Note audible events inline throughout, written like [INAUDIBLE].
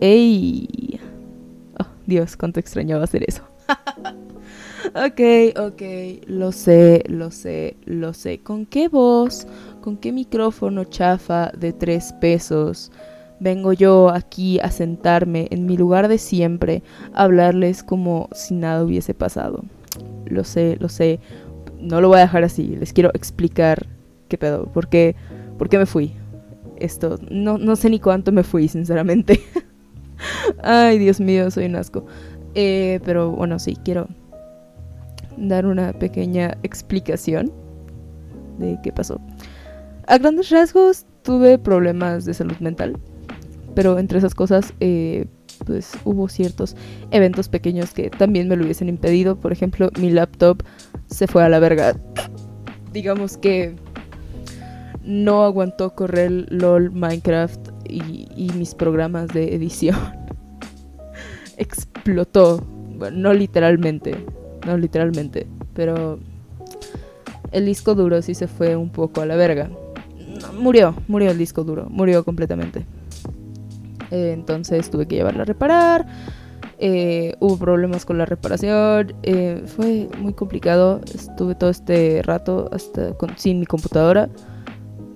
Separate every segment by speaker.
Speaker 1: ¡Ey! Oh, Dios, cuánto extrañaba hacer eso. [LAUGHS] ok, ok, lo sé, lo sé, lo sé. ¿Con qué voz, con qué micrófono chafa de tres pesos vengo yo aquí a sentarme en mi lugar de siempre, a hablarles como si nada hubiese pasado? Lo sé, lo sé. No lo voy a dejar así. Les quiero explicar qué pedo. ¿Por qué, por qué me fui? Esto, no, no sé ni cuánto me fui, sinceramente. [LAUGHS] Ay, Dios mío, soy un asco. Eh, pero bueno, sí, quiero dar una pequeña explicación de qué pasó. A grandes rasgos tuve problemas de salud mental, pero entre esas cosas eh, pues hubo ciertos eventos pequeños que también me lo hubiesen impedido. Por ejemplo, mi laptop se fue a la verga. Digamos que no aguantó correr LOL, Minecraft y, mis programas de edición. [LAUGHS] Explotó. Bueno, no literalmente. No literalmente. Pero el disco duro sí se fue un poco a la verga. murió, murió el disco duro. Murió completamente. Eh, entonces tuve que llevarla a reparar. Eh, hubo problemas con la reparación. Eh, fue muy complicado. Estuve todo este rato hasta sin mi computadora.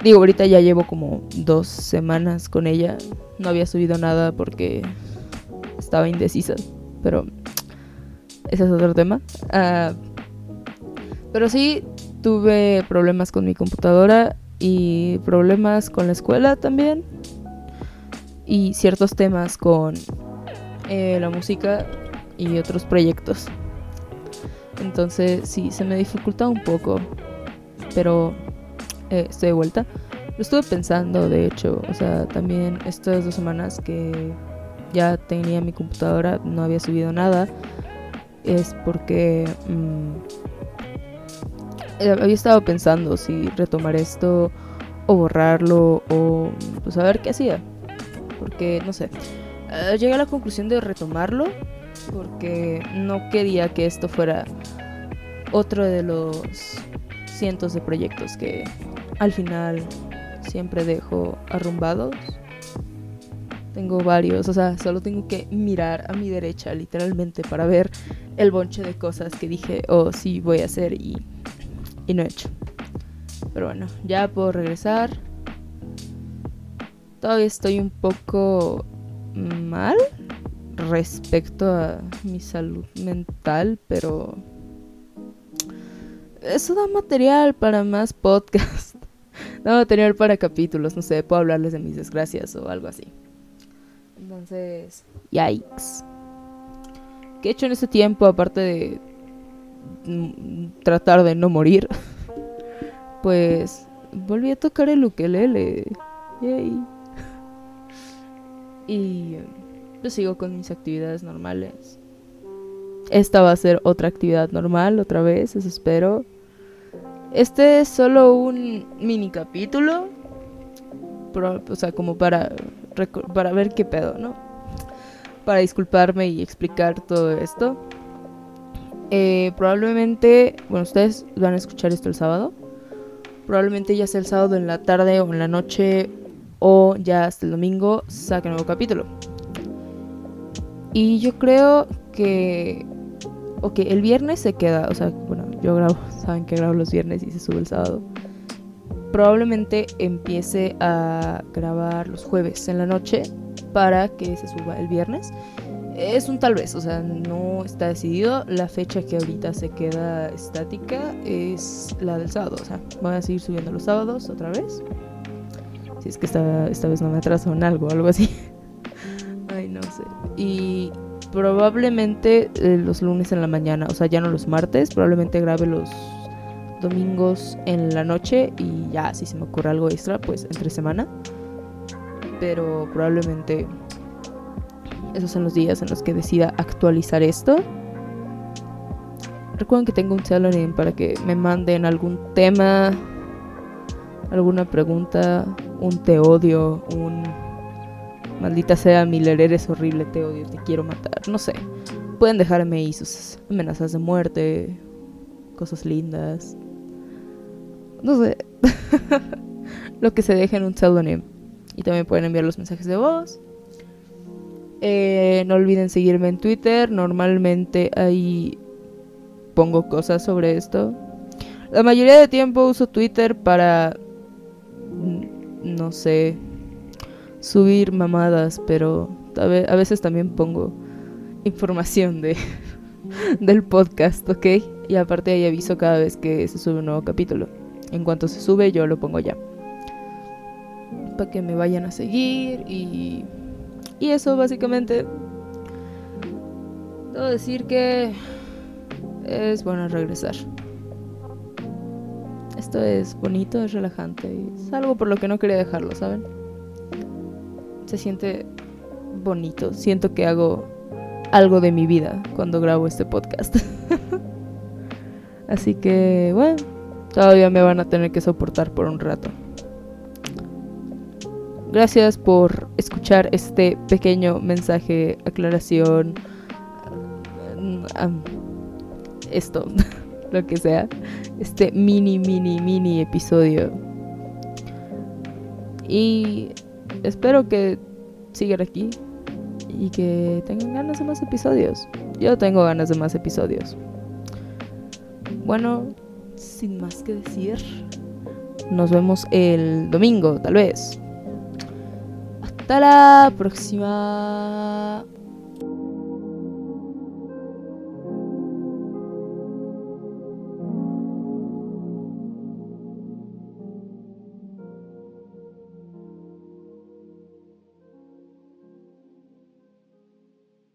Speaker 1: Digo, ahorita ya llevo como dos semanas con ella. No había subido nada porque estaba indecisa. Pero ese es otro tema. Ah, pero sí, tuve problemas con mi computadora y problemas con la escuela también y ciertos temas con eh, la música y otros proyectos. Entonces sí, se me dificulta un poco, pero eh, estoy de vuelta. Lo estuve pensando, de hecho, o sea, también estas dos semanas que ya tenía mi computadora, no había subido nada, es porque mm, eh, había estado pensando si retomar esto o borrarlo o pues a ver qué hacía porque no sé, eh, llegué a la conclusión de retomarlo porque no quería que esto fuera otro de los cientos de proyectos que al final siempre dejo arrumbados. Tengo varios, o sea, solo tengo que mirar a mi derecha literalmente para ver el bonche de cosas que dije, oh sí, voy a hacer y, y no he hecho. Pero bueno, ya puedo regresar. Todavía estoy un poco mal respecto a mi salud mental, pero eso da material para más [LAUGHS] podcast. Da material para capítulos, no sé, puedo hablarles de mis desgracias o algo así. Entonces, yikes. ¿Qué he hecho en ese tiempo aparte de mm, tratar de no morir? [LAUGHS] pues volví a tocar el ukelele. Yay. [LAUGHS] Y yo sigo con mis actividades normales. Esta va a ser otra actividad normal, otra vez, eso espero. Este es solo un mini capítulo. o sea, como para, para ver qué pedo, ¿no? Para disculparme y explicar todo esto. Eh, probablemente, bueno, ustedes van a escuchar esto el sábado. Probablemente ya sea el sábado en la tarde o en la noche o ya hasta el domingo saque nuevo capítulo. Y yo creo que... Ok, el viernes se queda, o sea, bueno, yo grabo, [LAUGHS] saben que grabo los viernes y se sube el sábado. Probablemente empiece a grabar los jueves en la noche para que se suba el viernes. Es un tal vez, o sea, no está decidido. La fecha que ahorita se queda estática es la del sábado, o sea, voy a seguir subiendo los sábados otra vez. Si es que esta, esta vez no me atraso en algo, algo así. [LAUGHS] Ay, no sé. Y probablemente eh, los lunes en la mañana, o sea, ya no los martes, probablemente grabe los domingos en la noche y ya, si se me ocurre algo extra, pues entre semana. Pero probablemente esos son los días en los que decida actualizar esto. Recuerden que tengo un Telegram para que me manden algún tema, alguna pregunta un te odio, un maldita sea Miller, eres horrible, te odio, te quiero matar, no sé. Pueden dejarme ahí sus amenazas de muerte, cosas lindas. No sé. [LAUGHS] Lo que se deje en un pseudonym. Y también pueden enviar los mensajes de voz. Eh, no olviden seguirme en Twitter. Normalmente ahí pongo cosas sobre esto. La mayoría de tiempo uso Twitter para, no sé, subir mamadas, pero a veces también pongo información de [LAUGHS] del podcast, ¿ok? Y aparte ahí aviso cada vez que se sube un nuevo capítulo. En cuanto se sube yo lo pongo ya. Para que me vayan a seguir y... Y eso básicamente... Debo decir que es bueno regresar. Esto es bonito, es relajante y es algo por lo que no quería dejarlo, ¿saben? Se siente bonito. Siento que hago algo de mi vida cuando grabo este podcast. [LAUGHS] Así que, bueno, todavía me van a tener que soportar por un rato. Gracias por escuchar este pequeño mensaje, aclaración, esto, [LAUGHS] lo que sea, este mini, mini, mini episodio. Y espero que sigan aquí y que tengan ganas de más episodios. Yo tengo ganas de más episodios. Bueno, sin más que decir, nos vemos el domingo, tal vez. Hasta la próxima.